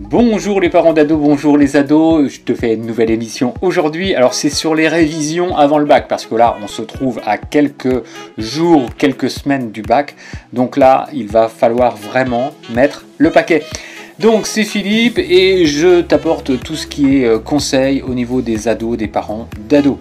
Bonjour les parents d'ados, bonjour les ados, je te fais une nouvelle émission aujourd'hui. Alors c'est sur les révisions avant le bac, parce que là on se trouve à quelques jours, quelques semaines du bac. Donc là il va falloir vraiment mettre le paquet. Donc c'est Philippe et je t'apporte tout ce qui est euh, conseil au niveau des ados, des parents d'ados.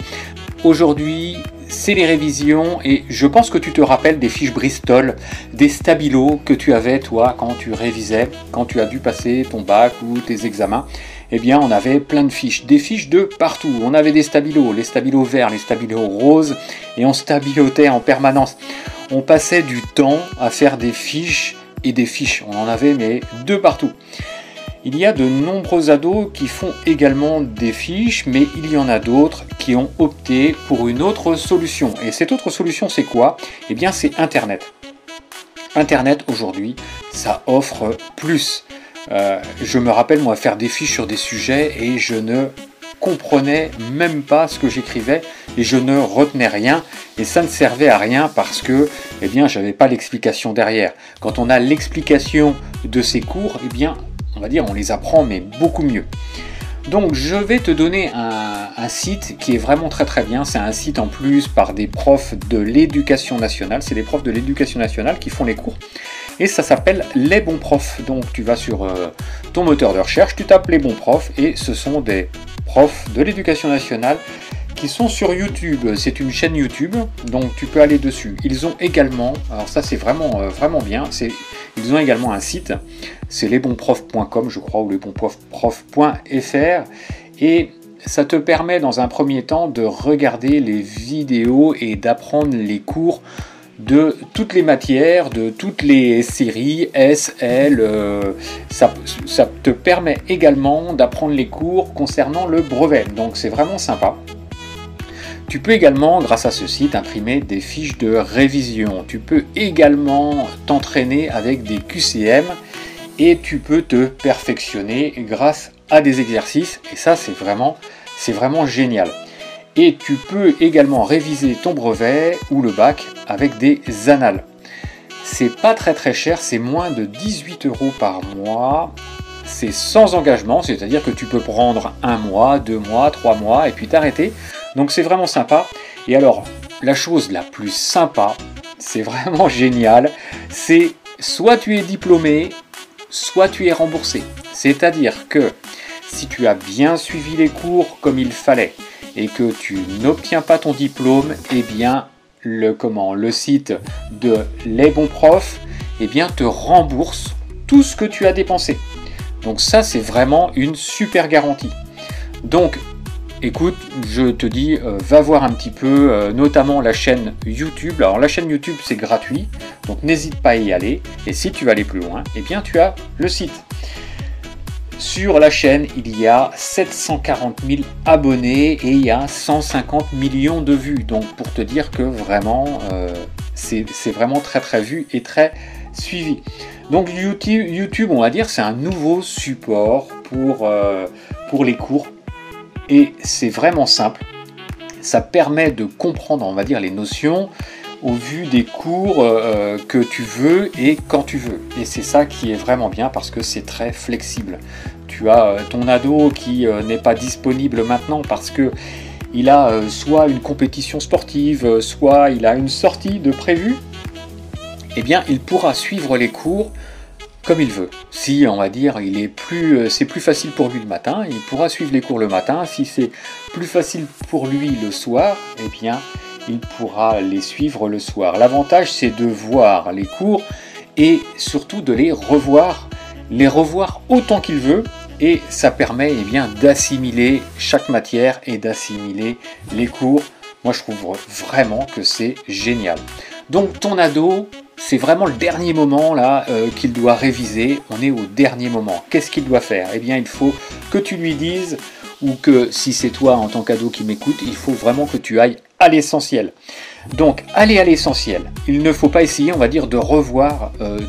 Aujourd'hui c'est les révisions et je pense que tu te rappelles des fiches Bristol, des stabilos que tu avais toi quand tu révisais, quand tu as dû passer ton bac ou tes examens. Eh bien, on avait plein de fiches, des fiches de partout. On avait des stabilos, les stabilos verts, les stabilos roses, et on stabilotait en permanence. On passait du temps à faire des fiches et des fiches. On en avait mais de partout. Il y a de nombreux ados qui font également des fiches, mais il y en a d'autres qui ont opté pour une autre solution. Et cette autre solution, c'est quoi? Eh bien, c'est Internet. Internet, aujourd'hui, ça offre plus. Euh, je me rappelle, moi, faire des fiches sur des sujets et je ne comprenais même pas ce que j'écrivais et je ne retenais rien et ça ne servait à rien parce que eh bien j'avais pas l'explication derrière. Quand on a l'explication de ces cours, eh bien on va dire, on les apprend, mais beaucoup mieux. Donc je vais te donner un, site qui est vraiment très très bien. C'est un site en plus par des profs de l'éducation nationale. C'est des profs de l'éducation nationale qui font les cours. Et ça s'appelle Les Bons Profs. Donc tu vas sur euh, ton moteur de recherche, tu tapes Les Bons Profs et ce sont des profs de l'éducation nationale qui sont sur YouTube. C'est une chaîne YouTube, donc tu peux aller dessus. Ils ont également, alors ça c'est vraiment, euh, vraiment bien, c'est, ils ont également un site, c'est lesbonsprofs.com je crois, ou lesbonsprofs.fr, et ça te permet dans un premier temps de regarder les vidéos et d'apprendre les cours de toutes les matières, de toutes les séries, S, L. Euh, ça, te permet également d'apprendre les cours concernant le brevet. Donc c'est vraiment sympa. Tu peux également, grâce à ce site, imprimer des fiches de révision. Tu peux également t'entraîner avec des QCM et tu peux te perfectionner grâce à des exercices. Et ça, c'est vraiment, c'est vraiment génial. Et tu peux également réviser ton brevet ou le bac avec des annales. C'est pas très très cher, c'est moins de 18 euros par mois. C'est sans engagement, c'est-à-dire que tu peux prendre un mois, deux mois, trois mois et puis t'arrêter. Donc c'est vraiment sympa. Et alors, la chose la plus sympa, c'est vraiment génial, c'est soit tu es diplômé, soit tu es remboursé. C'est-à-dire que si tu as bien suivi les cours comme il fallait et que tu n'obtiens pas ton diplôme, eh bien le comment le site de les bons profs eh bien te rembourse tout ce que tu as dépensé. Donc ça c'est vraiment une super garantie. Donc écoute, je te dis, euh, va voir un petit peu, euh, notamment la chaîne YouTube. Alors la chaîne YouTube, c'est gratuit, donc n'hésite pas à y aller. Et si tu veux aller plus loin, eh bien tu as le site. Sur la chaîne, il y a 740 000 abonnés et il y a 150 millions de vues. Donc pour te dire que vraiment, euh, c'est vraiment très très vu et très suivi. Donc YouTube, on va dire, c'est un nouveau support pour les cours et c'est vraiment simple. Ça permet de comprendre, on va dire, les notions au vu des cours euh, que tu veux et quand tu veux. Et c'est ça qui est vraiment bien parce que c'est très flexible. Tu as euh, ton ado qui euh, n'est pas disponible maintenant parce que il a soit une compétition sportive, soit il a une sortie de prévu. Eh bien, il pourra suivre les cours comme il veut. Si on va dire il est plus euh, c'est plus facile pour lui le matin, il pourra suivre les cours le matin. Si c'est plus facile pour lui le soir, eh bien il pourra les suivre le soir. L'avantage c'est de voir les cours et surtout de les revoir, les revoir autant qu'il veut et ça permet eh bien d'assimiler chaque matière et d'assimiler les cours. Moi je trouve vraiment que c'est génial. Donc ton ado, c'est vraiment le dernier moment là euh, qu'il doit réviser. On est au dernier moment. Qu'est-ce qu'il doit faire? Eh bien, il faut que tu lui dises, ou que si c'est toi en tant qu'ado qui m'écoute, il faut vraiment que tu ailles à l'essentiel. Donc, aller à l'essentiel. Il ne faut pas essayer, on va dire, de revoir euh,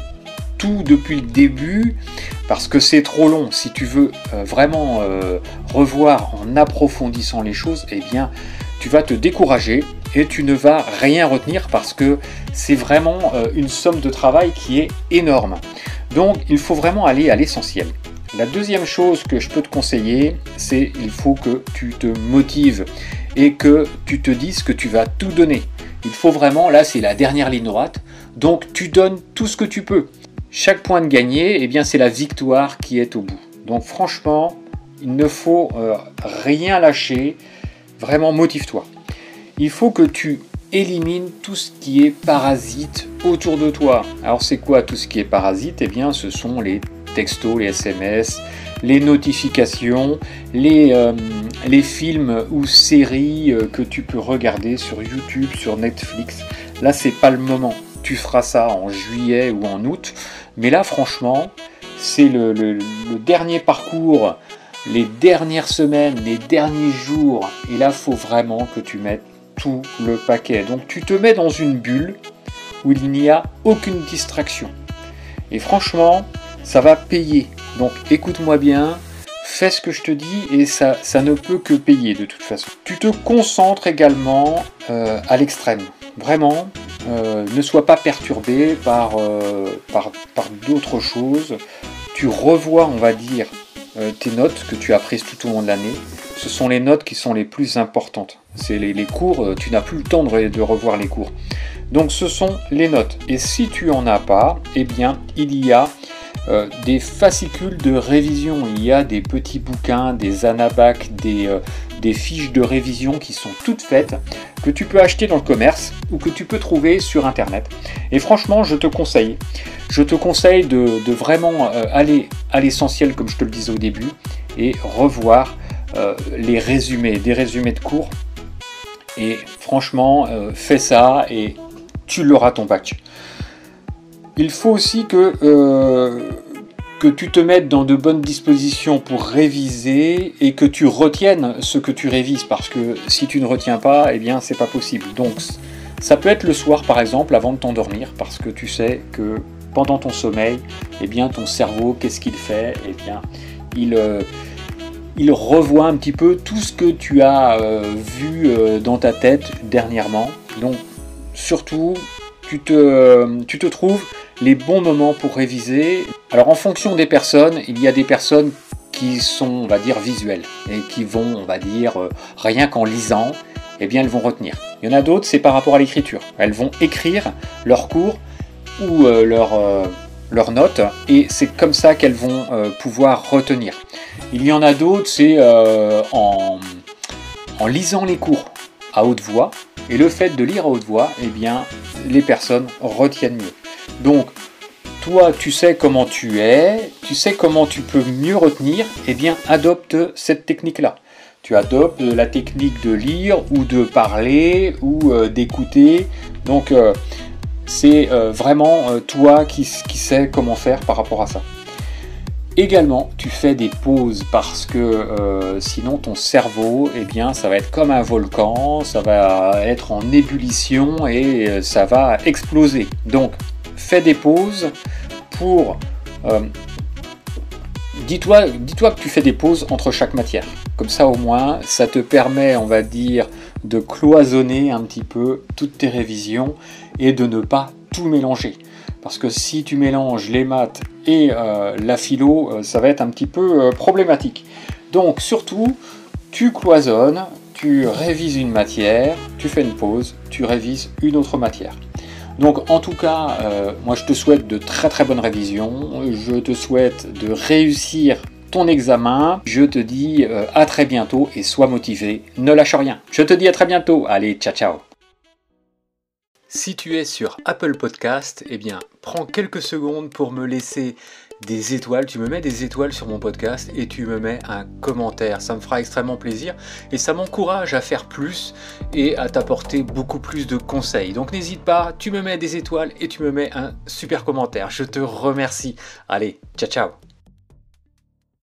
tout depuis le début, parce que c'est trop long. Si tu veux euh, vraiment revoir en approfondissant les choses, eh bien, tu vas te décourager et tu ne vas rien retenir parce que c'est vraiment euh, une somme de travail qui est énorme. Donc il faut vraiment aller à l'essentiel. La deuxième chose que je peux te conseiller, c'est il faut que tu te motives et que tu te dises que tu vas tout donner. Il faut vraiment, là c'est la dernière ligne droite, donc tu donnes tout ce que tu peux. Chaque point de gagné, eh bien c'est la victoire qui est au bout. Donc franchement, il ne faut euh, rien lâcher. Vraiment, motive-toi. Il faut que tu élimines tout ce qui est parasite autour de toi. Alors c'est quoi tout ce qui est parasite? Eh bien ce sont les textos, les SMS, les notifications, les, euh, les films ou séries euh, que tu peux regarder sur YouTube, sur Netflix. Là, c'est pas le moment. Tu feras ça en juillet ou en août. Mais là, franchement, c'est le, le, dernier parcours, les dernières semaines, les derniers jours. Et là, faut vraiment que tu mettes le paquet. Donc, tu te mets dans une bulle où il n'y a aucune distraction. Et franchement, ça va payer. Donc écoute-moi bien, fais ce que je te dis et ça, ça ne peut que payer de toute façon. Tu te concentres également euh, à l'extrême. Vraiment, euh, ne sois pas perturbé par, euh, par, par d'autres choses. Tu revois, on va dire, tes notes que tu as prises tout au long de l'année. Ce sont les notes qui sont les plus importantes. C'est les, cours, tu n'as plus le temps de, revoir les cours. Donc ce sont les notes. Et si tu en as pas, eh bien il y a euh, des fascicules de révision. Il y a des petits bouquins, des anabacs, des, euh, des fiches de révision qui sont toutes faites, que tu peux acheter dans le commerce ou que tu peux trouver sur Internet. Et franchement, je te conseille. Je te conseille de, vraiment euh, aller à l'essentiel, comme je te le disais au début, et revoir les résumés, des résumés de cours. Et franchement, fais ça et tu l'auras ton bac il faut aussi que, euh, que tu te mettes dans de bonnes dispositions pour réviser et que tu retiennes ce que tu révises parce que si tu ne retiens pas, eh bien c'est pas possible. Donc ça peut être le soir par exemple avant de t'endormir parce que tu sais que pendant ton sommeil, eh bien ton cerveau, qu'est-ce qu'il fait? Eh bien, il euh, il revoit un petit peu tout ce que tu as euh, vu dans ta tête dernièrement. Donc surtout, tu te, trouves les bons moments pour réviser. Alors en fonction des personnes, il y a des personnes qui sont, on va dire, visuelles et qui vont, on va dire, euh, rien qu'en lisant, eh bien elles vont retenir. Il y en a d'autres, c'est par rapport à l'écriture. Elles vont écrire leur cours ou euh, euh, leurs notes et c'est comme ça qu'elles vont pouvoir retenir. Il y en a d'autres, c'est en, en lisant les cours à haute voix et le fait de lire à haute voix, eh bien, les personnes retiennent mieux. Donc, toi, tu sais comment tu es, tu sais comment tu peux mieux retenir, eh bien, adopte cette technique-là. Tu adoptes la technique de lire ou de parler ou euh, d'écouter. Donc, euh, c'est euh, vraiment toi qui, sais comment faire par rapport à ça. Également, tu fais des pauses parce que sinon ton cerveau, eh bien, ça va être comme un volcan, ça va être en ébullition et ça va exploser. Donc, fais des pauses pour... Euh, dis-toi, dis-toi que tu fais des pauses entre chaque matière. Comme ça au moins, ça te permet, on va dire, de cloisonner un petit peu toutes tes révisions et de ne pas tout mélanger. Parce que si tu mélanges les maths et euh, la philo, euh, ça va être un petit peu problématique. Donc surtout, tu cloisonnes, tu révises une matière, tu fais une pause, tu révises une autre matière. Donc en tout cas, euh, moi je te souhaite de très très bonnes révisions, je te souhaite de réussir ton examen, je te dis euh, à très bientôt et sois motivé, ne lâche rien. Je te dis à très bientôt, allez, ciao ciao si tu es sur Apple Podcast, eh bien, prends quelques secondes pour me laisser des étoiles, tu me mets des étoiles sur mon podcast et tu me mets un commentaire. Ça me fera extrêmement plaisir et ça m'encourage à faire plus et à t'apporter beaucoup plus de conseils. Donc n'hésite pas, tu me mets des étoiles et tu me mets un super commentaire. Je te remercie. Allez, ciao ciao